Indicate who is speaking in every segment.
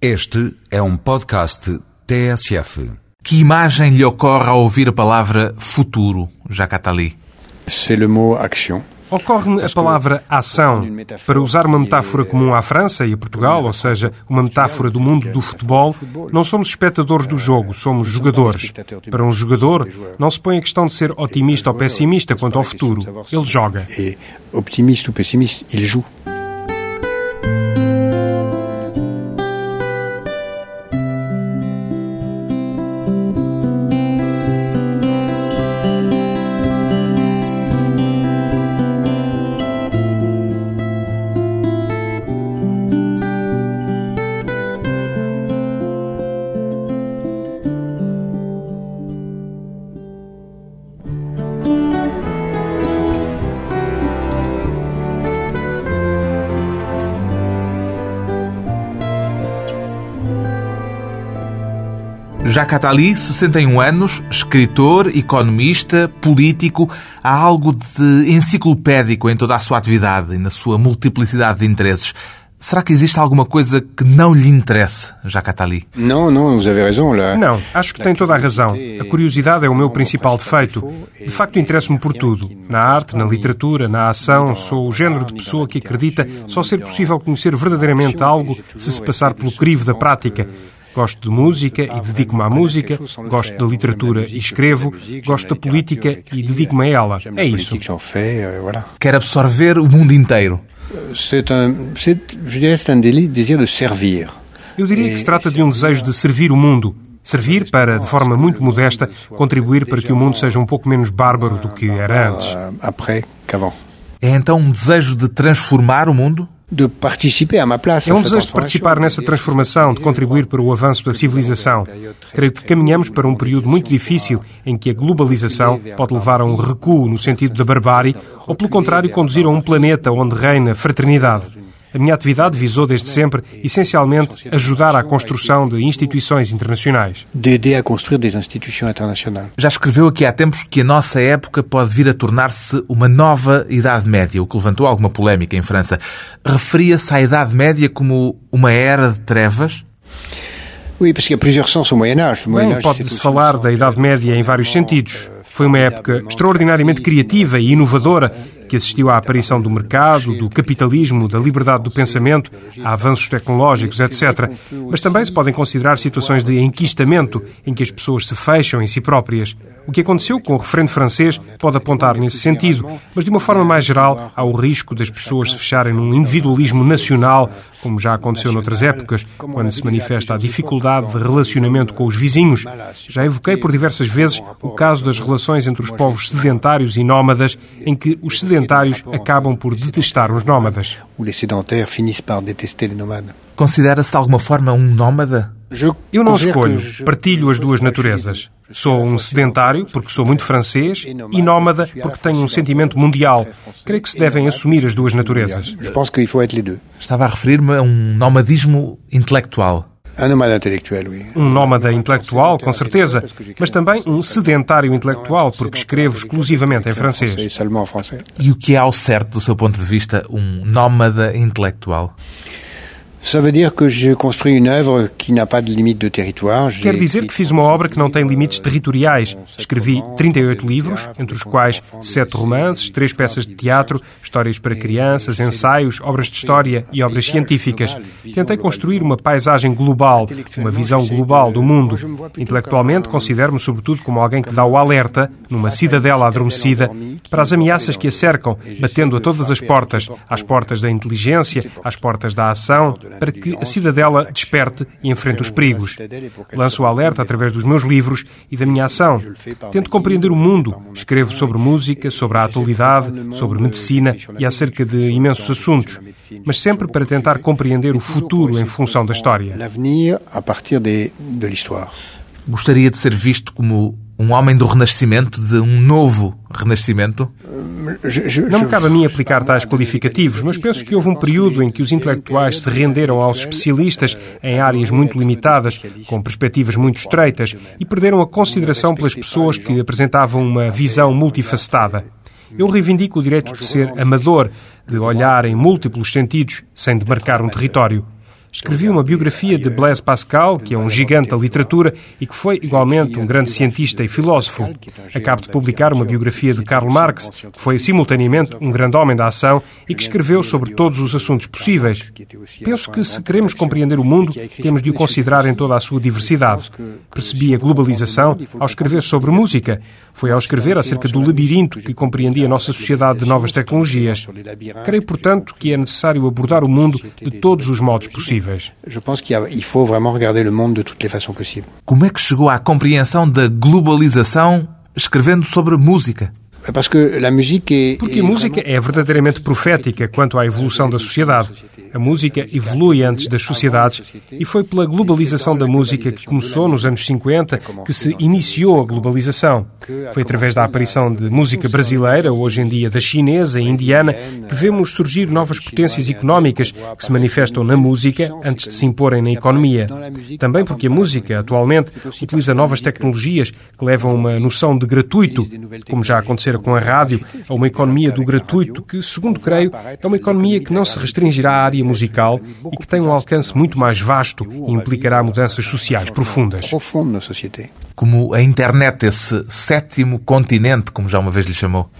Speaker 1: Este é um podcast TSF.
Speaker 2: Que imagem lhe ocorre ao ouvir a palavra futuro, Jacques Attali?
Speaker 3: C'est le mot action.
Speaker 4: Ocorre-me a palavra ação, para usar uma metáfora comum à França e a Portugal, ou seja, uma metáfora do mundo do futebol, não somos espectadores do jogo, somos jogadores. Para um jogador, não se põe a questão de ser otimista ou pessimista quanto ao futuro. Ele joga.
Speaker 3: Et optimiste ou pessimiste, il joue.
Speaker 2: Jacques Attali, 61 anos, escritor, economista, político, há algo de enciclopédico em toda a sua atividade e na sua multiplicidade de interesses. Será que existe alguma coisa que não lhe interesse, Jacques Attali?
Speaker 3: Non, non, vous avez raison.
Speaker 4: Não, acho que tem toda a razão. A curiosidade é o meu principal defeito. De facto, interesso-me por tudo. Na arte, na literatura, na ação, sou o género de pessoa que acredita só ser possível conhecer verdadeiramente algo se se passar pelo crivo da prática. Gosto de música e dedico-me à música, gosto da literatura e escrevo, gosto da política e dedico-me a ela. É isso.
Speaker 3: euh.
Speaker 2: Quer absorver o mundo inteiro.
Speaker 3: C'est un, c'est, je dirais, c'est un délit, désir de servir.
Speaker 4: Eu diria que se trata de um desejo de servir o mundo. Servir para, de forma muito modesta, contribuir para que o mundo seja um pouco menos bárbaro do que era antes.
Speaker 3: Euh.
Speaker 2: É então um desejo de transformar o mundo?
Speaker 3: De participer à ma place.
Speaker 4: É um desejo de participar nessa transformação, de contribuir para o avanço da civilização. Creio que caminhamos para um período muito difícil em que a globalização pode levar a um recuo no sentido da barbárie ou, pelo contrário, conduzir a um planeta onde reina fraternidade. A minha atividade visou desde sempre, essencialmente, ajudar à construção de instituições internacionais.
Speaker 3: D'aider à construire des institutions internationales.
Speaker 2: Já escreveu aqui há tempos que a nossa época pode vir a tornar-se uma nova Idade Média, o que levantou alguma polémica em França. Referia-se à Idade Média como uma era de trevas?
Speaker 3: Oui, parce qu'il y a plusieurs sens au Moyen-Âge. Le
Speaker 4: Bem, pode-se falar da Idade Média em vários sentidos. Foi uma época extraordinariamente criativa e inovadora que assistiu à aparição do mercado, do capitalismo, da liberdade do pensamento, a avanços tecnológicos, etc. Mas também se podem considerar situações de enquistamento em que as pessoas se fecham em si próprias. O que aconteceu com o referendo francês pode apontar nesse sentido, mas de uma forma mais geral há o risco das pessoas se fecharem num individualismo nacional, como já aconteceu noutras épocas, quando se manifesta a dificuldade de relacionamento com os vizinhos. Já evoquei por diversas vezes o caso das relações entre os povos sedentários e nómadas, em que os sedentários acabam por detestar os nómadas.
Speaker 2: Considera-se de alguma forma um nómada?
Speaker 4: Eu não escolho, partilho as duas naturezas. Sou um sedentário, porque sou muito francês, e nómada, porque tenho um sentimento mundial. Creio que se devem assumir as duas naturezas.
Speaker 2: Estava a referir-me a um nomadismo intelectual.
Speaker 4: Um nómada intelectual, com certeza, mas também um sedentário intelectual, porque escrevo exclusivamente em francês.
Speaker 2: E o que é ao certo, do seu ponto de vista, um nómada intelectual?
Speaker 3: Ça veut dire que j'ai construit une œuvre qui n'a pas de limite de territoire.
Speaker 4: Quer dizer que fiz uma obra que não tem limites territoriais. Escrevi 38 livros, entre os quais sete romances, três peças de teatro, histórias para crianças, ensaios, obras de história e obras científicas. Tentei construir uma paisagem global, uma visão global do mundo. Intelectualmente, considero-me sobretudo como alguém que dá o alerta, numa cidadela adormecida, para as ameaças que a cercam, batendo a todas as portas, às portas da inteligência, às portas da ação, para que a cidadela desperte e enfrente os perigos. Lanço o alerta através dos meus livros e da minha ação. Tento compreender o mundo. Escrevo sobre música, sobre a atualidade, sobre medicina e acerca de imensos assuntos, mas sempre para tentar compreender o futuro em função da história.
Speaker 2: Gostaria de ser visto como um homem do renascimento, de um novo renascimento?
Speaker 4: Não me cabe a mim aplicar tais qualificativos, mas penso que houve um período em que os intelectuais se renderam aos especialistas em áreas muito limitadas, com perspectivas muito estreitas, e perderam a consideração pelas pessoas que apresentavam uma visão multifacetada. Eu reivindico o direito de ser amador, de olhar em múltiplos sentidos, sem demarcar um território. Escrevi uma biografia de Blaise Pascal, que é um gigante da literatura e que foi igualmente um grande cientista e filósofo. Acabo de publicar uma biografia de Karl Marx, que foi simultaneamente um grande homem da ação e que escreveu sobre todos os assuntos possíveis. Penso que se queremos compreender o mundo, temos de o considerar em toda a sua diversidade. Percebi a globalização ao escrever sobre música. Foi ao escrever acerca do labirinto que compreendi a nossa sociedade de novas tecnologias. Creio, portanto, que é necessário abordar o mundo de todos os modos possíveis.
Speaker 3: Je pense qu'il faut vraiment regarder le monde de toutes les façons possibles.
Speaker 2: Como é que chegou à compreensão da globalização escrevendo sobre música?
Speaker 3: Porque
Speaker 4: a música é verdadeiramente profética quanto à evolução da sociedade. A música evolui antes das sociedades e foi pela globalização da música que começou nos anos 50 que se iniciou a globalização. Foi através da aparição de música brasileira, hoje em dia da chinesa e indiana, que vemos surgir novas potências económicas que se manifestam na música antes de se imporem na economia. Também porque a música, atualmente, utiliza novas tecnologias que levam uma noção de gratuito, como já acontecera com a rádio, a uma economia do gratuito que, segundo creio, é uma economia que não se restringirá à área musical e que tem um alcance muito mais vasto e implicará mudanças sociais profundas.
Speaker 2: Como a internet, esse sétimo continente, como já uma vez lhe chamou.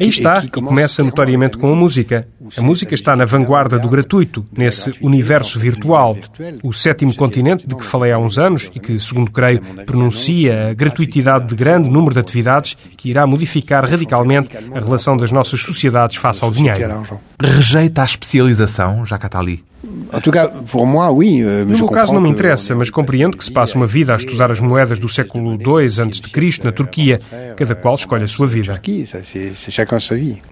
Speaker 4: Aí está, e começa notoriamente com a música. A música está na vanguarda do gratuito, nesse universo virtual. O sétimo continente, de que falei há uns anos e que, segundo creio, pronuncia a gratuitidade de grande número de atividades que irá modificar radicalmente a relação das nossas sociedades face ao dinheiro.
Speaker 2: Rejeita a especialização, Jacques Attali?
Speaker 3: Euh,
Speaker 4: no meu caso não me interessa, mas compreendo que se passa uma vida a estudar as moedas do século II a.C. na Turquia. Cada qual escolhe a sua vida.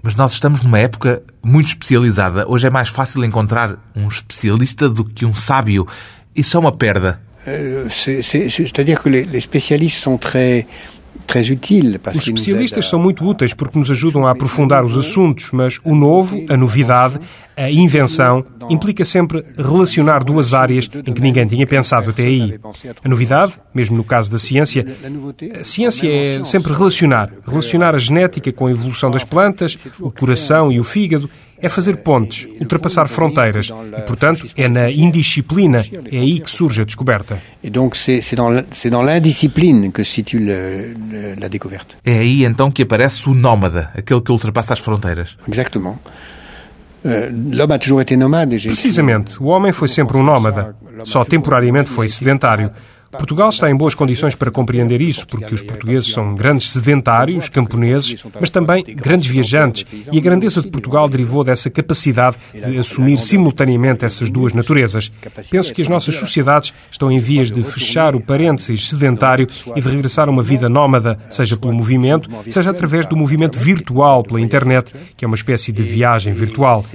Speaker 2: Mas nós estamos numa época muito especializada. Hoje é mais fácil encontrar um especialista do que um sábio. Isso é uma perda.
Speaker 3: Euh, c'est-à-dire que les spécialistes sont très
Speaker 4: os especialistas são muito úteis porque nos ajudam a aprofundar os assuntos, mas o novo, a novidade, a invenção, implica sempre relacionar duas áreas em que ninguém tinha pensado até aí. A novidade, mesmo no caso da ciência, a ciência é sempre relacionar. Relacionar a genética com a evolução das plantas, o coração e o fígado, é fazer pontes, ultrapassar fronteiras. E, portanto, é na indisciplina, é aí que surge a descoberta.
Speaker 2: É aí então que aparece o nómada, aquele que ultrapassa as fronteiras.
Speaker 3: Exatamente.
Speaker 4: Euh, Precisamente, o homem foi sempre um nómada. Só temporariamente foi sedentário. Portugal está em boas condições para compreender isso, porque os portugueses são grandes sedentários, camponeses, mas também grandes viajantes, e a grandeza de Portugal derivou dessa capacidade de assumir simultaneamente essas duas naturezas. Penso que as nossas sociedades estão em vias de fechar o parênteses sedentário e de regressar a uma vida nómada, seja pelo movimento, seja através do movimento virtual pela internet, que é uma espécie de viagem virtual.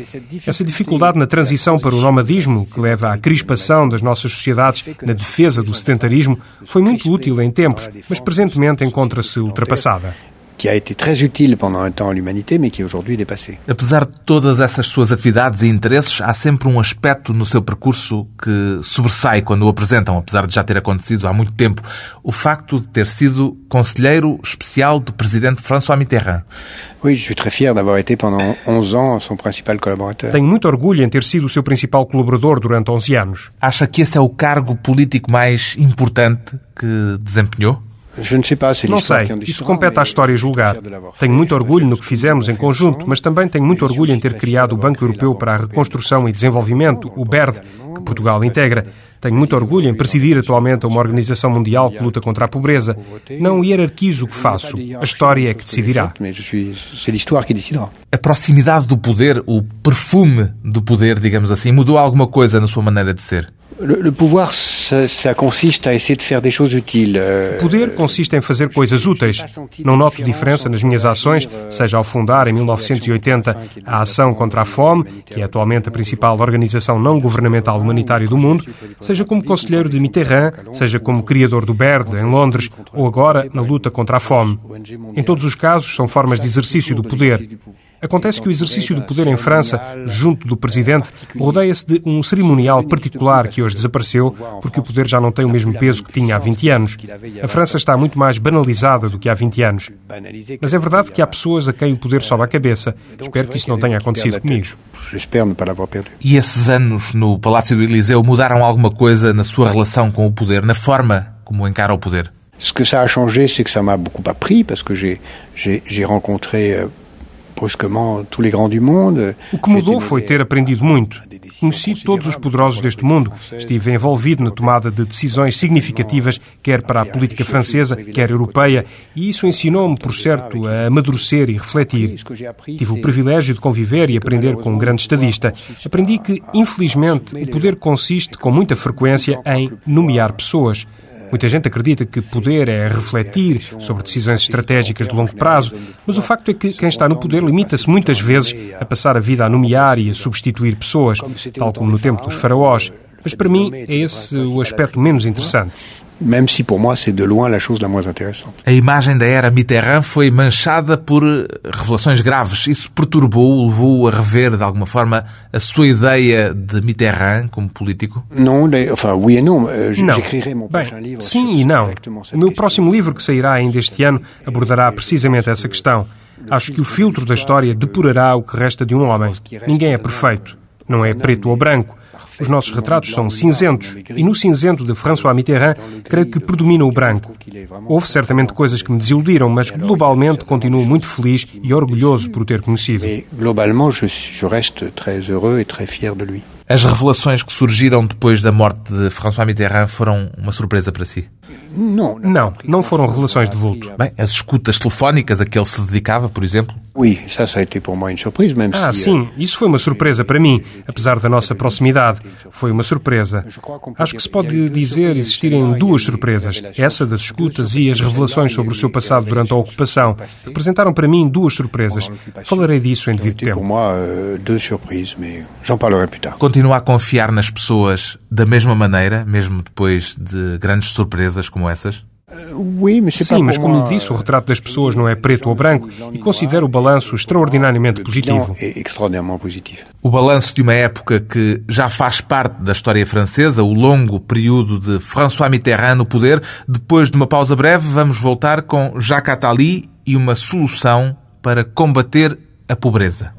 Speaker 4: Essa dificuldade na transição para o nomadismo, que leva à crispação das nossas sociedades na defesa do sedentarismo, voluntarismo foi muito útil em tempos, mas presentemente encontra-se ultrapassada
Speaker 3: que a été très utile pendant un temps à l'humanité, mais qui est aujourd'hui dépassé.
Speaker 2: Apesar de todas essas suas atividades e interesses, há sempre um aspecto no seu percurso que sobressai quando o apresentam, apesar de já ter acontecido há muito tempo. O facto de ter sido conselheiro especial do presidente François Mitterrand.
Speaker 3: Oui, je suis très fier d'avoir été pendant 11 ans son principal collaborateur.
Speaker 4: Tenho muito orgulho em ter sido o seu principal colaborador durante 11 anos.
Speaker 2: Acha que esse é o cargo político mais importante que desempenhou?
Speaker 4: Não sei, isso compete à história julgar. Tenho muito orgulho no que fizemos em conjunto, mas também tenho muito orgulho em ter criado o Banco Europeu para a Reconstrução e Desenvolvimento, o BERD, que Portugal integra. Tenho muito orgulho em presidir atualmente uma organização mundial que luta contra a pobreza. Não hierarquizo o que faço. A história é que decidirá.
Speaker 2: A proximidade do poder, o perfume do poder, digamos assim, mudou alguma coisa na sua maneira de ser?
Speaker 3: Le, pouvoir, ça, ça, consiste à essayer de faire des choses utiles.
Speaker 4: O poder consiste em fazer coisas úteis. Não noto diferença nas minhas ações, seja ao fundar em 1980 a Ação contra a Fome, que é atualmente a principal organização não governamental humanitária do mundo, seja como conselheiro de Mitterrand, seja como criador do BERD em Londres, ou agora na luta contra a fome. Em todos os casos, são formas de exercício do poder. Acontece que o exercício do poder em França, junto do presidente, rodeia-se de um cerimonial particular que hoje desapareceu, porque o poder já não tem o mesmo peso que tinha há 20 anos. A França está muito mais banalizada do que há 20 anos. Mas é verdade que há pessoas a quem o poder sobe a cabeça. Espero que isso não tenha acontecido comigo.
Speaker 2: E esses anos no Palácio do Eliseu mudaram alguma coisa na sua relação com o poder, na forma como encara o poder?
Speaker 3: Ce que ça a changé, c'est que ça m'a beaucoup appris parce que j'ai rencontré
Speaker 4: O que mudou foi ter aprendido muito. Conheci todos os poderosos deste mundo. Estive envolvido na tomada de decisões significativas, quer para a política francesa, quer europeia, e isso ensinou-me, por certo, a amadurecer e refletir. Tive o privilégio de conviver e aprender com um grande estadista. Aprendi que, infelizmente, o poder consiste, com muita frequência, em nomear pessoas. Muita gente acredita que poder é refletir sobre decisões estratégicas de longo prazo, mas o facto é que quem está no poder limita-se muitas vezes a passar a vida a nomear e a substituir pessoas, tal como no tempo dos faraós. Mas para mim é esse o aspecto menos interessante
Speaker 3: même si pour moi c'est de loin la chose la moins intéressante.
Speaker 2: A imagem da era Mitterrand foi manchada por revelações graves. Isso perturbou, levou a rever de alguma forma a sua ideia de Mitterrand como político?
Speaker 3: Não, enfin, oui et non. Euh,
Speaker 4: j'écrirai mon prochain livre. Sim e não. O meu próximo livro que sairá ainda este ano abordará precisamente essa questão. Acho que o filtro da história depurará o que resta de um homem. Ninguém é perfeito. Não é preto ou branco. Os nossos retratos são cinzentos e no cinzento de François Mitterrand creio que predomina o branco. Houve certamente coisas que me desiludiram, mas globalmente continuo muito feliz e orgulhoso por o ter conhecido.
Speaker 3: Globalmente, eu resto très heureux très fier de lui.
Speaker 2: As revelações que surgiram depois da morte de François Mitterrand foram uma surpresa para si?
Speaker 4: Não, não, não foram revelações de vulto.
Speaker 2: Bem, as escutas telefónicas a que ele se dedicava, por exemplo?
Speaker 3: Même
Speaker 4: ah,
Speaker 3: si,
Speaker 4: sim, isso foi uma surpresa para mim, apesar da nossa proximidade. Foi uma surpresa. Acho que se pode dizer existirem duas surpresas. Essa das escutas e as revelações sobre o seu passado durante a ocupação. Representaram para mim duas surpresas. Falarei disso em devido tempo.
Speaker 3: Pour moi, euh, deux surprises, mais j'en parlerai plus tard.
Speaker 2: Continua a confiar nas pessoas da mesma maneira, mesmo depois de grandes surpresas como essas?
Speaker 4: Sim, mas como lhe disse, o retrato das pessoas não é preto ou branco e considero o balanço extraordinariamente positivo.
Speaker 2: O balanço de uma época que já faz parte da história francesa, o longo período de François Mitterrand no poder. Depois de uma pausa breve, vamos voltar com Jacques Attali e uma solução para combater a pobreza.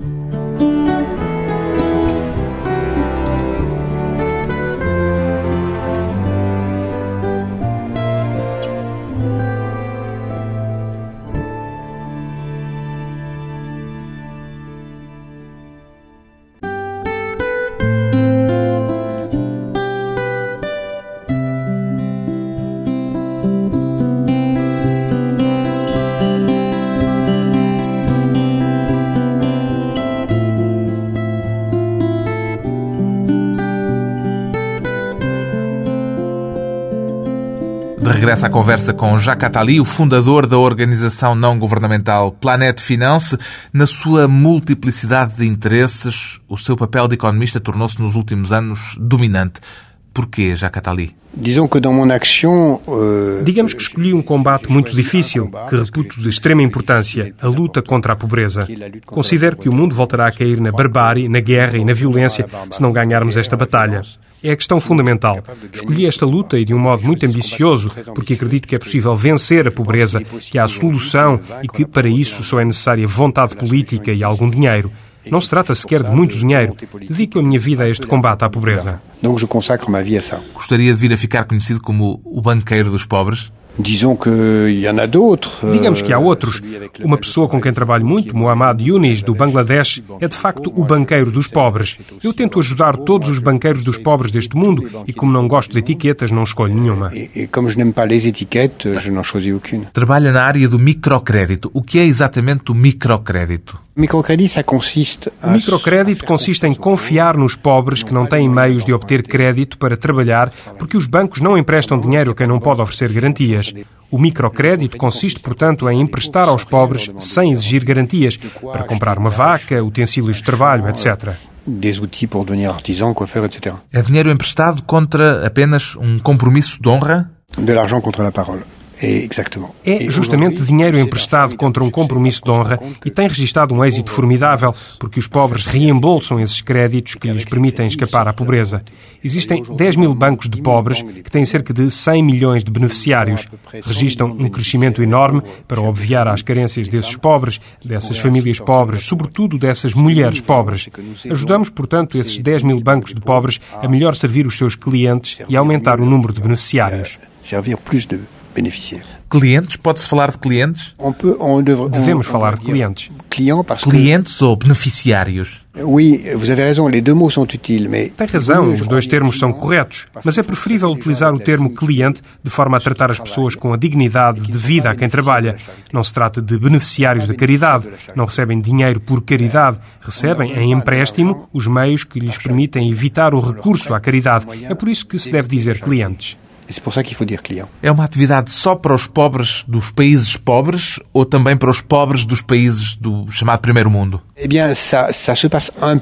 Speaker 2: Regressa à conversa com Jacques Attali, o fundador da organização não governamental Planète Finance. Na sua multiplicidade de interesses, o seu papel de economista tornou-se nos últimos anos dominante. Porquê, Jacques Attali?
Speaker 3: Euh,
Speaker 4: Digamos que escolhi um combate muito difícil, que reputo de extrema importância, a luta contra a pobreza. Considero que o mundo voltará a cair na barbárie, na guerra e na violência se não ganharmos esta batalha. É a questão fundamental. Escolhi esta luta e de um modo muito ambicioso, porque acredito que é possível vencer a pobreza, que há a solução e que, para isso, só é necessária vontade política e algum dinheiro. Não se trata sequer de muito dinheiro. Dedico a minha vida a este combate à pobreza.
Speaker 2: Gostaria de vir a ficar conhecido como o banqueiro dos pobres?
Speaker 4: Digamos que há outros. Uma pessoa com quem trabalho muito, Muhammad Yunis, do Bangladesh, é de facto o banqueiro dos pobres. Eu tento ajudar todos os banqueiros dos pobres deste mundo e, como não gosto de etiquetas, não escolho nenhuma.
Speaker 2: Trabalha na área do microcrédito. O que é exatamente o microcrédito?
Speaker 4: O microcrédito consiste em confiar nos pobres que não têm meios de obter crédito para trabalhar porque os bancos não emprestam dinheiro a quem não pode oferecer garantias. O microcrédito consiste, portanto, em emprestar aos pobres sem exigir garantias para comprar uma vaca, utensílios de trabalho, etc.
Speaker 2: É dinheiro emprestado contra apenas um compromisso de honra?
Speaker 3: De l'argent contre la parole.
Speaker 4: É justamente dinheiro emprestado contra um compromisso de honra e tem registado um êxito formidável, porque os pobres reembolsam esses créditos que lhes permitem escapar à pobreza. Existem 10 mil bancos de pobres que têm cerca de 100 milhões de beneficiários. Registram um crescimento enorme para obviar às carências desses pobres, dessas famílias pobres, sobretudo dessas mulheres pobres. Ajudamos, portanto, esses 10 mil bancos de pobres a melhor servir os seus clientes e aumentar o número de beneficiários.
Speaker 3: Servir plus de
Speaker 2: Clientes? Pode-se falar de clientes?
Speaker 3: On peut, on devrait,
Speaker 4: Devemos
Speaker 3: on-
Speaker 4: falar
Speaker 3: on
Speaker 4: de clientes.
Speaker 3: Clients parce
Speaker 2: Clientes ou beneficiários?
Speaker 3: que, oui, vous avez raison, les deux mots sont utiles, mais
Speaker 4: Tem razão, os dois termos são corretos, mas é preferível utilizar o termo cliente de forma a tratar as pessoas com a dignidade devida a quem trabalha. Não se trata de beneficiários da caridade, não recebem dinheiro por caridade, recebem em empréstimo os meios que lhes permitem evitar o recurso à caridade. É por isso que se deve dizer clientes.
Speaker 3: C'est pour ça qu'il faut dire client.
Speaker 2: É uma atividade só para os pobres dos países pobres ou também para os pobres dos países do chamado primeiro mundo?
Speaker 3: Eh bien, ça, ça se passe un.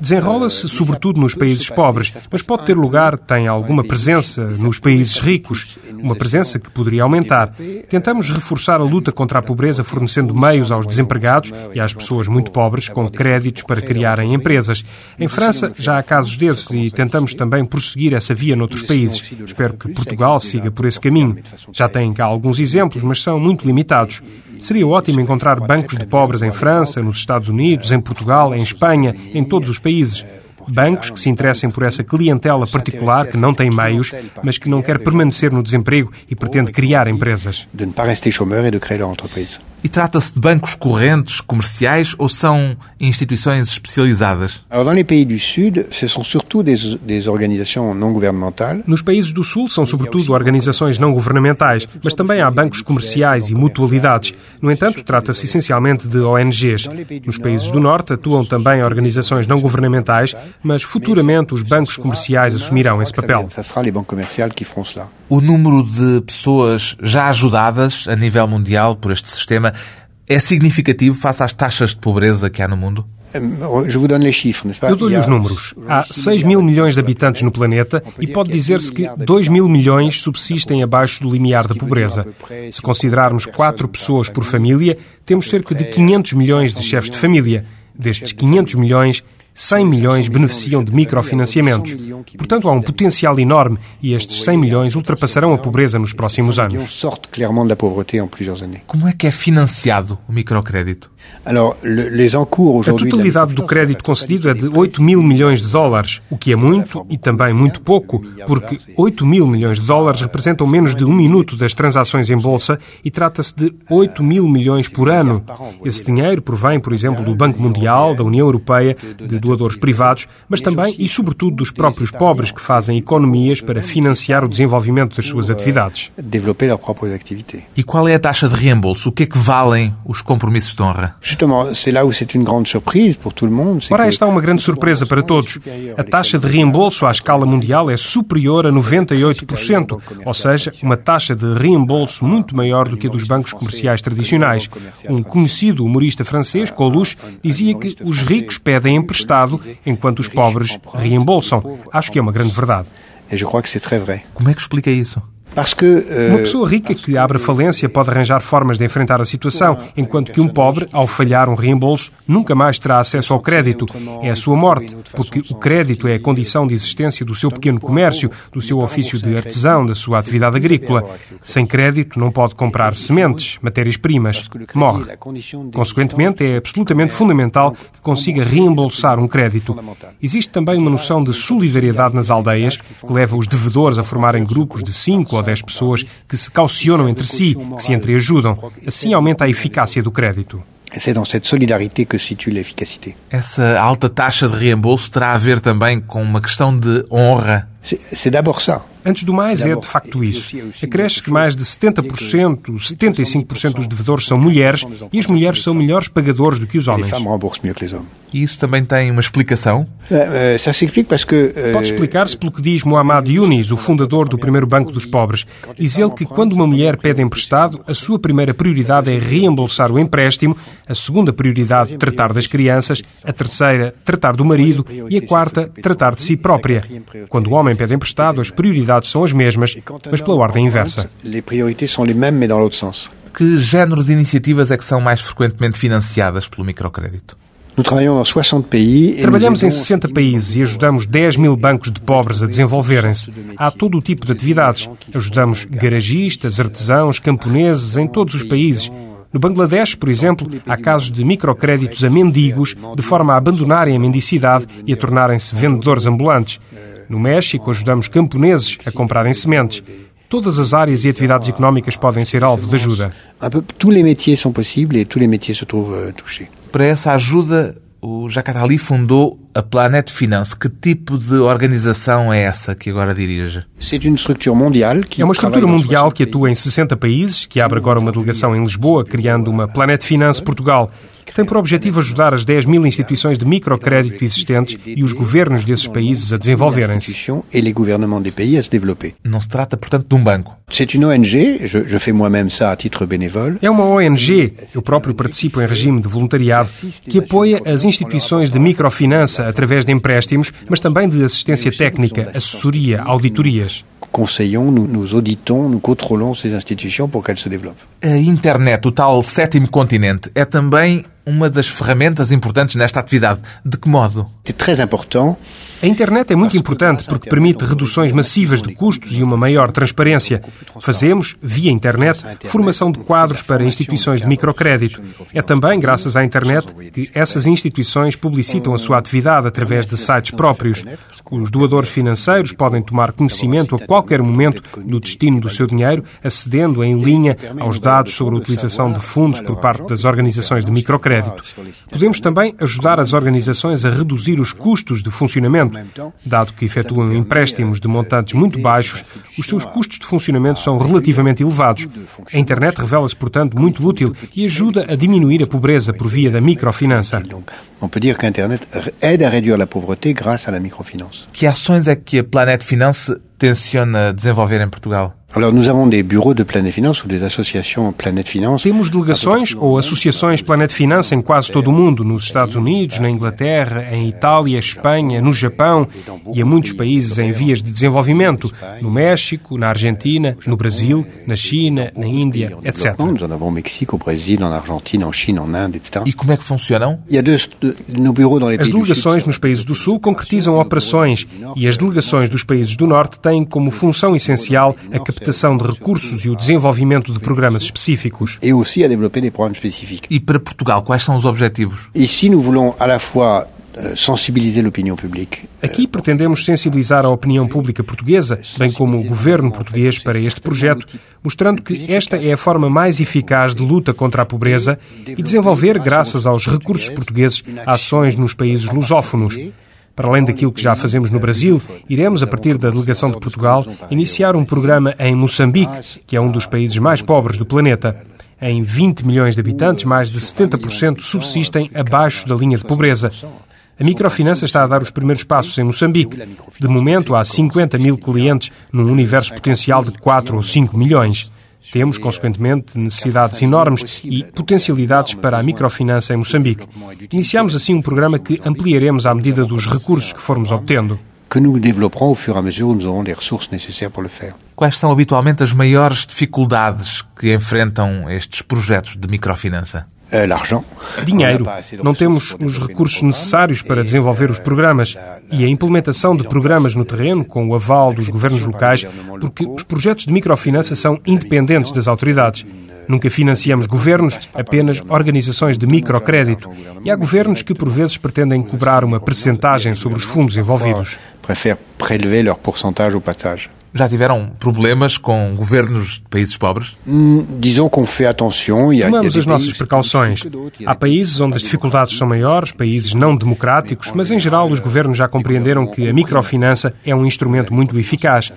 Speaker 4: Desenrola-se sobretudo nos países pobres, mas pode ter lugar, tem alguma presença nos países ricos, uma presença que poderia aumentar. Tentamos reforçar a luta contra a pobreza fornecendo meios aos desempregados e às pessoas muito pobres com créditos para criarem empresas. Em França já há casos desses e tentamos também prosseguir essa via noutros países. Espero que Portugal siga por esse caminho. Já tem cá alguns exemplos, mas são muito limitados. Seria ótimo encontrar bancos de pobres em França, nos Estados Unidos, em Portugal, em Espanha, em todos os países. Bancos que se interessem por essa clientela particular que não tem meios, mas que não quer permanecer no desemprego e pretende criar empresas.
Speaker 3: de chômeur de.
Speaker 2: E trata-se de bancos correntes, comerciais ou são instituições especializadas?
Speaker 4: Nos países do Sul são sobretudo organizações não governamentais, mas também há bancos comerciais e mutualidades. No entanto, trata-se essencialmente de ONGs. Nos países do Norte atuam também organizações não governamentais, mas futuramente os bancos comerciais assumirão esse papel.
Speaker 2: O número de pessoas já ajudadas a nível mundial por este sistema é significativo face às taxas de pobreza que há no mundo?
Speaker 3: Pas
Speaker 4: Eu dou-lhe os números. Há 6 mil milhões de habitantes no planeta e pode dizer-se que 2 mil milhões subsistem abaixo do limiar da pobreza. Se considerarmos 4 pessoas por família, temos cerca de 500 milhões de chefes de família. Destes 500 milhões, 100 milhões beneficiam de microfinanciamentos. Portanto, há um potencial enorme e estes 100 milhões ultrapassarão a pobreza nos próximos anos.
Speaker 2: Como é que é financiado o microcrédito?
Speaker 4: A totalidade do crédito concedido é de 8 mil milhões de dólares, o que é muito e também muito pouco, porque 8 mil milhões de dólares representam menos de um minuto das transações em bolsa e trata-se de 8 mil milhões por ano. Esse dinheiro provém, por exemplo, do Banco Mundial, da União Europeia, de doadores privados, mas também e sobretudo dos próprios pobres que fazem economias para financiar o desenvolvimento das suas atividades.
Speaker 3: propres activités.
Speaker 2: E qual é a taxa de reembolso? O que é que valem os compromissos de honra?
Speaker 3: Justement, c'est là où c'est une grande surprise pour tout le monde. c'est
Speaker 4: Ora, esta é uma grande surpresa para todos. A taxa de reembolso à escala mundial é superior a 98%, ou seja, uma taxa de reembolso muito maior do que a dos bancos comerciais tradicionais. Um conhecido humorista francês, Coluche, dizia que os ricos pedem emprestado enquanto os pobres reembolsam. Acho que é uma grande verdade.
Speaker 2: Como é que explica isso?
Speaker 3: Euh,
Speaker 4: Uma pessoa rica que abre falência pode arranjar formas de enfrentar a situação, enquanto que um pobre, ao falhar um reembolso, nunca mais terá acesso ao crédito. É a sua morte, porque o crédito é a condição de existência do seu pequeno comércio, do seu ofício de artesão, da sua atividade agrícola. Sem crédito, não pode comprar sementes, matérias-primas. Morre. Consequentemente, é absolutamente fundamental que consiga reembolsar um crédito. Existe também uma noção de solidariedade nas aldeias, que leva os devedores a formarem grupos de 5 ou 10 pessoas que se caucionam entre si, que se entreajudam. Assim aumenta a eficácia do crédito.
Speaker 3: C'est dans cette solidarité que se situe l'efficacité.
Speaker 2: Essa alta taxa de reembolso terá a ver também com uma questão de honra.
Speaker 4: Antes do mais, é de facto isso. Acresce que mais de 70%, 75% dos devedores são mulheres e as mulheres são melhores pagadores do que os homens.
Speaker 2: E isso também tem uma explicação?
Speaker 3: Parce que... euh,
Speaker 4: Pode explicar-se pelo que diz Muhammad Yunis, o fundador do primeiro Banco dos Pobres. Diz ele que quando uma mulher pede emprestado, a sua primeira prioridade é reembolsar o empréstimo, a segunda prioridade, tratar das crianças, a terceira, tratar do marido e a quarta, tratar de si própria. Quando o homem pede emprestado, as prioridades são as mesmas, mas pela ordem inversa.
Speaker 2: Que género de iniciativas é que são mais frequentemente financiadas pelo microcrédito?
Speaker 3: Nous travaillons dans 60 pays. et
Speaker 4: Trabalhamos em
Speaker 3: aidons
Speaker 4: 60 países e ajudamos 10 mil bancos de pobres a desenvolverem-se. Há todo o tipo de atividades. Ajudamos garagistas, artesãos, camponeses em todos os países. No Bangladesh, por exemplo, há casos de microcréditos a mendigos, de forma a abandonarem a mendicidade e a tornarem-se vendedores ambulantes. No México, ajudamos camponeses a comprarem sementes. Todas as áreas e atividades económicas podem ser alvo de ajuda.
Speaker 3: Métiers tous les métiers se trouvent euh, touchés.
Speaker 2: Para essa ajuda, o Jacques Attali fundou a Planet Finance. Que tipo de organização é essa que agora dirige?
Speaker 3: C'est une structure mondiale qui
Speaker 4: É uma estrutura mundial
Speaker 3: 60
Speaker 4: que atua em 60 países, que abre agora uma delegação em Lisboa, criando uma Planet Finance Portugal. Tem por objetivo ajudar as 10 mil instituições de microcrédito existentes e os governos desses países a desenvolverem-se.
Speaker 2: Não se trata, portanto, de um banco.
Speaker 4: É uma ONG, eu próprio participo em regime de voluntariado, que apoia as instituições de microfinança através de empréstimos, mas também de assistência técnica, assessoria, auditorias.
Speaker 3: Conseillons, nous auditons, nous contrôlons ces institutions pour qu'elles se développent.
Speaker 2: A internet, o tal sétimo continente, é também uma das ferramentas importantes nesta atividade. De que modo?
Speaker 3: C'est très important
Speaker 4: A internet é muito importante porque permite reduções massivas de custos e uma maior transparência. Fazemos, via internet, formação de quadros para instituições de microcrédito. É também graças à internet que essas instituições publicitam a sua atividade através de sites próprios. Os doadores financeiros podem tomar conhecimento a qualquer momento do destino do seu dinheiro, acedendo em linha aos dados sobre a utilização de fundos por parte das organizações de microcrédito. Podemos também ajudar as organizações a reduzir os custos de funcionamento. Dado que efetuam empréstimos de montantes muito baixos, os seus custos de funcionamento são relativamente elevados. A internet revela-se, portanto, muito útil e ajuda a diminuir a pobreza por via da microfinança.
Speaker 3: On peut dire qu'Internet aide à réduire la pauvreté grâce à la microfinance.
Speaker 2: Que ações é que a Planet Finance tenciona desenvolver em Portugal?
Speaker 3: Alors, nous avons des bureaux de Planète Finance ou des associations Planète Finance.
Speaker 4: Temos delegações ou associações Planet Finance em quase todo o mundo, nos Estados Unidos, na Inglaterra, em Itália, Espanha, no Japão e em muitos países em vias de desenvolvimento, no México, na Argentina, no Brasil, na China, na Índia, etc.
Speaker 3: Nous en avons au Mexique, au Brésil, en Argentine, en Chine, en Inde, etc.
Speaker 2: E como é que funcionam?
Speaker 3: Il y a deux,
Speaker 4: As delegações nos países do Sul concretizam operações e as delegações dos países do Norte têm como função essencial a captação de recursos e o desenvolvimento de programas específicos.
Speaker 2: E para Portugal, quais são os objetivos?
Speaker 3: Ici, nous voulons à la fois euh, sensibiliser l'opinion publique
Speaker 4: Aqui pretendemos sensibilizar a opinião pública portuguesa, bem como o governo português, para este projeto, mostrando que esta é a forma mais eficaz de luta contra a pobreza e desenvolver, graças aos recursos portugueses, ações nos países lusófonos. Para além daquilo que já fazemos no Brasil, iremos, a partir da delegação de Portugal, iniciar um programa em Moçambique, que é um dos países mais pobres do planeta. Em 20 milhões de habitantes, mais de 70% subsistem abaixo da linha de pobreza. A microfinança está a dar os primeiros passos em Moçambique. De momento, há 50 mil clientes num universo potencial de 4 ou 5 milhões. Temos, consequentemente, necessidades enormes e potencialidades para a microfinança em Moçambique. Iniciamos assim um programa que ampliaremos à medida dos recursos que formos obtendo.
Speaker 3: que nous développerons au fur et à mesure où nous aurons les ressources nécessaires pour le faire.
Speaker 2: Quais são habitualmente as maiores dificuldades que enfrentam estes projetos de microfinança?
Speaker 3: Euh.
Speaker 4: Dinheiro. Não temos os recursos necessários para desenvolver os programas e a implementação de programas no terreno, com o aval dos governos locais, porque os projetos de microfinança são independentes das autoridades. Nunca financiamos governos, apenas organizações de microcrédito. E há governos que, por vezes, pretendem cobrar uma percentagem sobre os fundos envolvidos.
Speaker 3: Préfèrent prélever leur pourcentage au passage.
Speaker 2: Já tiveram problemas com governos de países pobres?
Speaker 3: Hum,
Speaker 4: Tomamos as nossas precauções. Há países onde as dificuldades são maiores, países não democráticos, mas em geral os governos já compreenderam que a microfinança é um instrumento muito eficaz.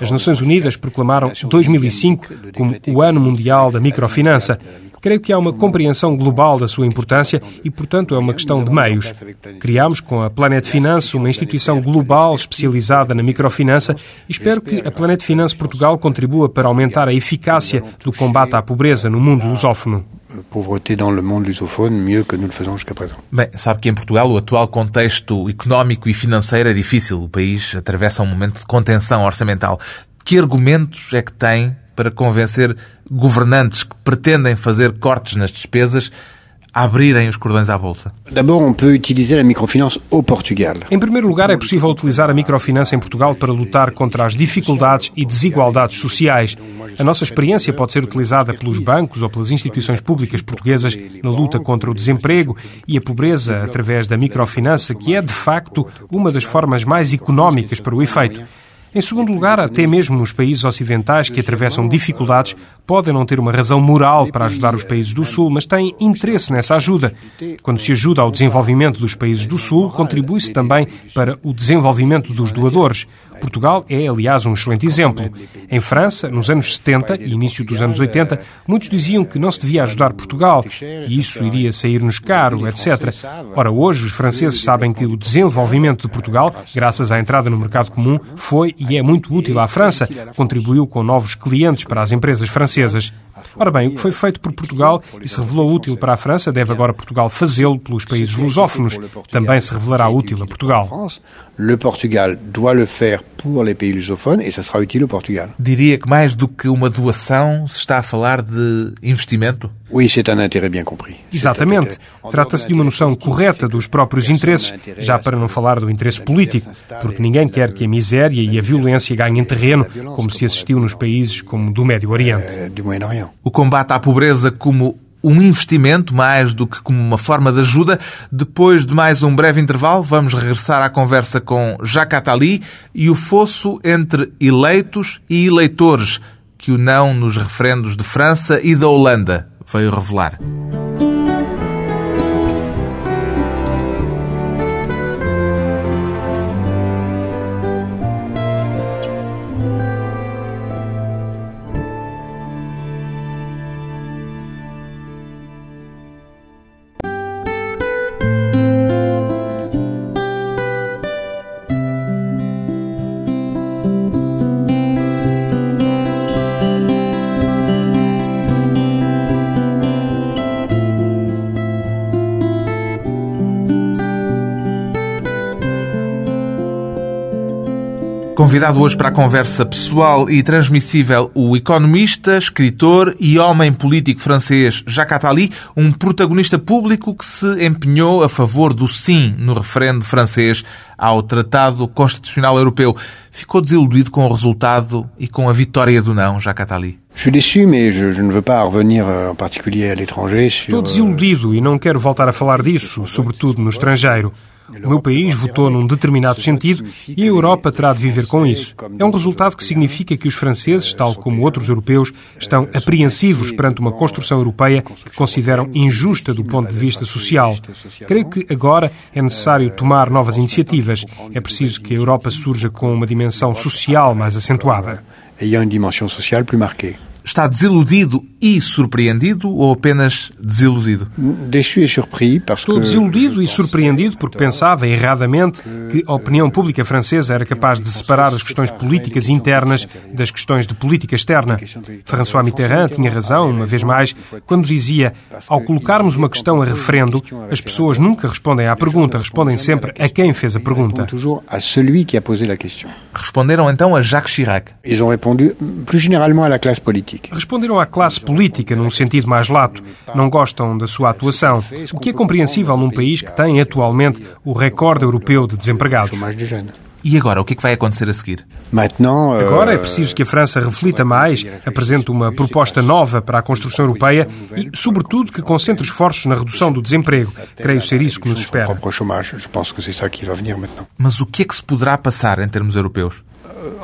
Speaker 4: As Nações Unidas proclamaram 2005 como o Ano Mundial da Microfinança. Creio que há uma compreensão global da sua importância e, portanto, é uma questão de meios. Criámos com a Planet Finance uma instituição global especializada na microfinança e espero que a Planet Finance Portugal contribua para aumentar a eficácia do combate à pobreza no mundo lusófono
Speaker 3: pauvreté dans le monde lusophone mieux que nous le faisons jusqu'à présent.
Speaker 2: Bem, sabe que em Portugal o atual contexto económico e financeiro é difícil. O país atravessa um momento de contenção orçamental. Que argumentos é que tem para convencer governantes que pretendem fazer cortes nas despesas a abrirem os cordões à bolsa?
Speaker 4: Em primeiro lugar, é possível utilizar a microfinança em Portugal para lutar contra as dificuldades e desigualdades sociais. A nossa experiência pode ser utilizada pelos bancos ou pelas instituições públicas portuguesas na luta contra o desemprego e a pobreza através da microfinança, que é de facto uma das formas mais económicas para o efeito. Em segundo lugar, até mesmo nos países ocidentais que atravessam dificuldades, podem não ter uma razão moral para ajudar os países do Sul, mas têm interesse nessa ajuda. Quando se ajuda ao desenvolvimento dos países do Sul, contribui-se também para o desenvolvimento dos doadores. Portugal é, aliás, um excelente exemplo. Em França, nos anos 70 e início dos anos 80, muitos diziam que não se devia ajudar Portugal, que isso iria sair-nos caro, etc. Ora, hoje, os franceses sabem que o desenvolvimento de Portugal, graças à entrada no mercado comum, foi e é muito útil à França, contribuiu com novos clientes para as empresas francesas. Ora bem, o que foi feito por Portugal e se revelou útil para a França, deve agora Portugal fazê-lo pelos países lusófonos. Também se revelará útil a Portugal.
Speaker 3: Le Portugal doit le faire pour les pays lusophones et ça sera utile au Portugal.
Speaker 2: Diria que mais do que uma doação se está a falar de investimento?
Speaker 3: Oui, c'est un intérêt bien compris.
Speaker 4: Exatamente. Trata-se de uma noção correta dos próprios interesses, já para não falar do interesse político, porque ninguém quer que a miséria e a violência ganhem terreno, como se assistiu nos países como do Médio Oriente.
Speaker 3: Euh,
Speaker 2: o combate à pobreza como um investimento mais do que como uma forma de ajuda. Depois de mais um breve intervalo, vamos regressar à conversa com Jacques Attali e o fosso entre eleitos e eleitores que o não nos referendos de França e da Holanda veio revelar. Convidado hoje para a conversa pessoal e transmissível o economista, escritor e homem político francês Jacques Attali, um protagonista público que se empenhou a favor do sim no referendo francês ao Tratado Constitucional Europeu. Ficou desiludido com o resultado e com a vitória do não, Jacques Attali?
Speaker 3: Estou
Speaker 4: desiludido e não quero voltar a falar disso, sobretudo no estrangeiro. O meu país votou num determinado sentido e a Europa terá de viver com isso. É um resultado que significa que os franceses, tal como outros europeus, estão apreensivos perante uma construção europeia que consideram injusta do ponto de vista social. Creio que agora é necessário tomar novas iniciativas. É preciso que a Europa surja com uma dimensão social mais acentuada.
Speaker 3: E uma dimensão social mais marcada.
Speaker 2: Está desiludido e surpreendido ou apenas desiludido?
Speaker 4: Estou desiludido e surpreendido porque pensava erradamente que a opinião pública francesa era capaz de separar as questões políticas internas das questões de política externa. François Mitterrand tinha razão, uma vez mais, quando dizia: ao colocarmos uma questão a referendo, as pessoas nunca respondem à pergunta, respondem sempre a quem fez a pergunta.
Speaker 2: Responderam então a Jacques Chirac.
Speaker 3: Eles répondu plus généralement à la classe politique.
Speaker 4: Responderam à classe política num sentido mais lato. Não gostam da sua atuação, o que é compreensível num país que tem atualmente o recorde europeu de desempregados.
Speaker 2: E agora, o que é que vai acontecer a seguir?
Speaker 4: Agora é preciso que a França reflita mais, apresente uma proposta nova para a construção europeia e, sobretudo, que concentre esforços na redução do desemprego. Creio ser isso que nos espera.
Speaker 2: Mas o que é que se poderá passar em termos europeus?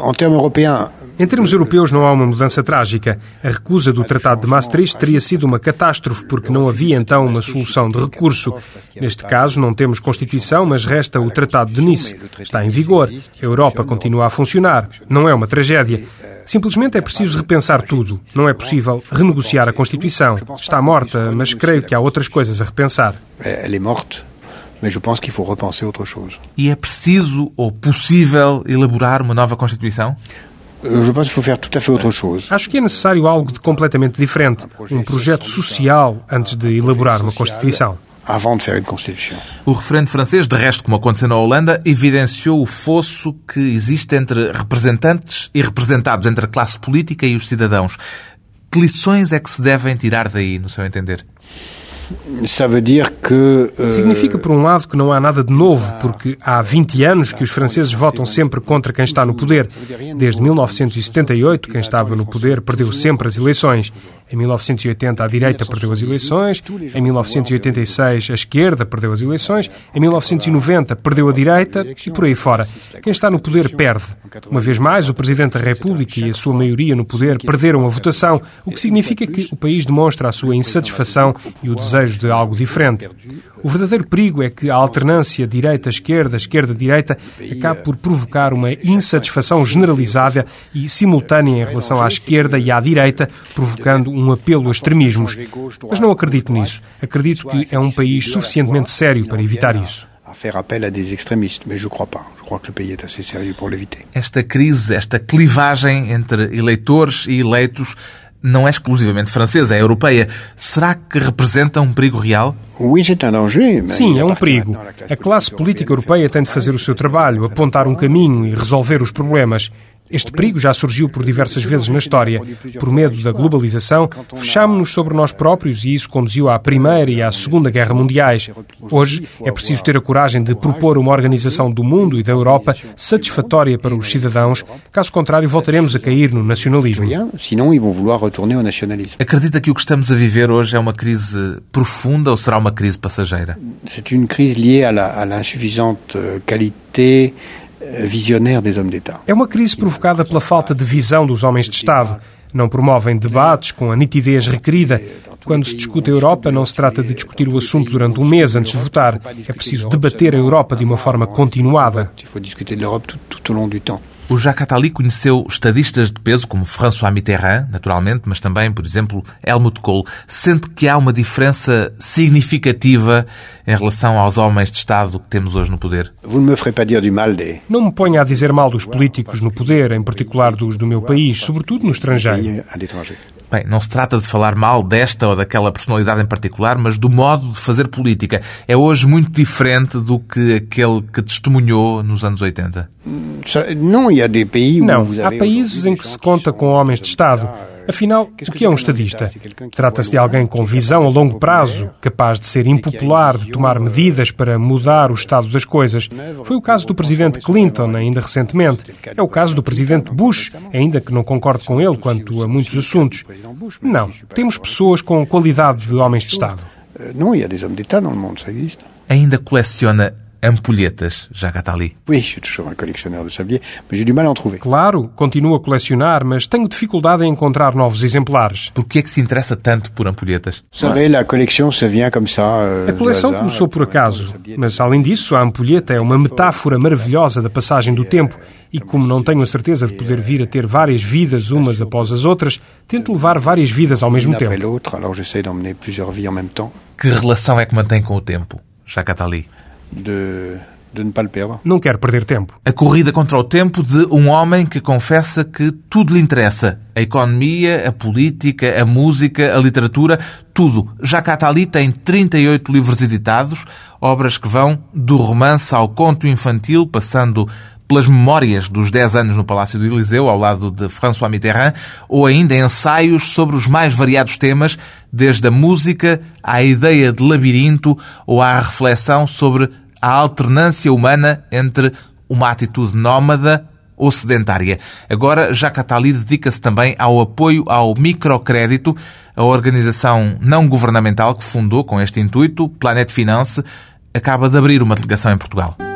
Speaker 3: Em termos europeus,
Speaker 4: em termos europeus, não há uma mudança trágica. A recusa do Tratado de Maastricht teria sido uma catástrofe, porque não havia então uma solução de recurso. Neste caso, não temos Constituição, mas resta o Tratado de Nice. Está em vigor. A Europa continua a funcionar. Não é uma tragédia. Simplesmente é preciso repensar tudo. Não é possível renegociar a Constituição. Está morta, mas creio que há outras coisas a repensar.
Speaker 3: Elle est morte, mais je pense qu'il faut repenser autre chose.
Speaker 2: E é preciso ou possível elaborar uma nova Constituição?
Speaker 3: Je pense qu'il faut faire tout à fait autre chose.
Speaker 4: Acho que é necessário algo de completamente diferente. Um projeto social antes de elaborar uma Constituição.
Speaker 3: avant de faire une constitution.
Speaker 2: O referendo francês, de resto, como aconteceu na Holanda, evidenciou o fosso que existe entre representantes e representados, entre a classe política e os cidadãos. Que lições é que se devem tirar daí, no seu entender?
Speaker 3: Que... euh,
Speaker 4: Significa, por um lado, que não há nada de novo, porque há 20 anos que os franceses votam sempre contra quem está no poder. Desde 1978, quem estava no poder perdeu sempre as eleições. Em 1980, a direita perdeu as eleições. Em 1986, a esquerda perdeu as eleições. Em 1990, perdeu a direita e por aí fora. Quem está no poder perde. Uma vez mais, o Presidente da República e a sua maioria no poder perderam a votação, o que significa que o país demonstra a sua insatisfação e o desejo de algo diferente. O verdadeiro perigo é que a alternância direita-esquerda, esquerda-direita, acabe por provocar uma insatisfação generalizada e simultânea em relação à esquerda e à direita, provocando um apelo a extremismos. Mas não acredito nisso. Acredito que é um país suficientemente sério para evitar isso.
Speaker 2: Esta crise, esta clivagem entre eleitores e eleitos não é exclusivamente francesa, é europeia. Será que representa um perigo real?
Speaker 4: Sim, é um perigo. A classe política europeia tem de fazer o seu trabalho, apontar um caminho e resolver os problemas. Este perigo já surgiu por diversas vezes na história. Por medo da globalização, fechámos-nos sobre nós próprios e isso conduziu à Primeira e à Segunda Guerra Mundiais. Hoje é preciso ter a coragem de propor uma organização do mundo e da Europa satisfatória para os cidadãos, caso contrário, voltaremos a cair no nacionalismo.
Speaker 2: Acredita que o que estamos a viver hoje é uma crise profunda ou será uma crise passageira?
Speaker 3: C'est une crise liée à la- à visionnaire des hommes d'État.
Speaker 4: É uma crise provocada pela falta de visão dos homens de Estado. Não promovem debates com a nitidez requerida. Quando se discute a Europa, não se trata de discutir o assunto durante um mês antes de votar. É preciso debater a Europa de uma forma continuada.
Speaker 3: Il faut discuter de l'Europe tout, tout au long du temps.
Speaker 2: O Jacques Attali conheceu estadistas de peso como François Mitterrand, naturalmente, mas também, por exemplo, Helmut Kohl. Sente que há uma diferença significativa em relação aos homens de Estado que temos hoje no poder?
Speaker 4: Não me ponha a dizer mal dos políticos no poder, em particular dos do meu país, sobretudo no estrangeiro.
Speaker 2: Bem, não se trata de falar mal desta ou daquela personalidade em particular, mas do modo de fazer política. É hoje muito diferente do que aquele que testemunhou nos anos 80.
Speaker 3: Ça- non, il y a des pays où
Speaker 4: Não, há países em que se conta com homens de Estado. Afinal, o que é um estadista? Trata-se de alguém com visão a longo prazo, capaz de ser impopular, de tomar medidas para mudar o estado das coisas. Foi o caso do presidente Clinton, ainda recentemente. É o caso do presidente Bush, ainda que não concorde com ele quanto a muitos assuntos. Não, temos pessoas com qualidade de homens de Estado.
Speaker 3: Euh, hommes d'État dans le monde, ça existe.
Speaker 2: Ainda coleciona ampulhetas, Jacques Attali.
Speaker 3: Oui, je suis toujours un collectionneur de sablier, mais j'ai du mal à en trouver.
Speaker 4: Claro, continuo a colecionar, mas tenho dificuldade em encontrar novos exemplares.
Speaker 2: Por que é que se interessa tanto por ampulhetas?
Speaker 3: Vous savez, la collection, ça vient comme ça. euh,
Speaker 4: A coleção começou por acaso, mas além disso, a ampulheta é uma metáfora maravilhosa da passagem do tempo e como não tenho a certeza de poder vir a ter várias vidas umas após as outras, tento levar várias vidas ao mesmo tempo.
Speaker 2: Que relação é que mantém com o tempo, Jacques Attali?
Speaker 3: De, de perdre.
Speaker 4: Não quero perder tempo.
Speaker 2: A corrida contra o tempo de um homem que confessa que tudo lhe interessa. A economia, a política, a música, a literatura, tudo. Jacques Attali tem 38 livros editados, obras que vão do romance ao conto infantil, passando pelas memórias dos 10 anos no Palácio do Eliseu, ao lado de François Mitterrand, ou ainda ensaios sobre os mais variados temas, desde a música à ideia de labirinto ou à reflexão sobre a alternância humana entre uma atitude nómada ou sedentária. Agora, Jacques Attali dedica-se também ao apoio ao microcrédito, a organização não governamental que fundou com este intuito, Planet Finance, acaba de abrir uma delegação em Portugal.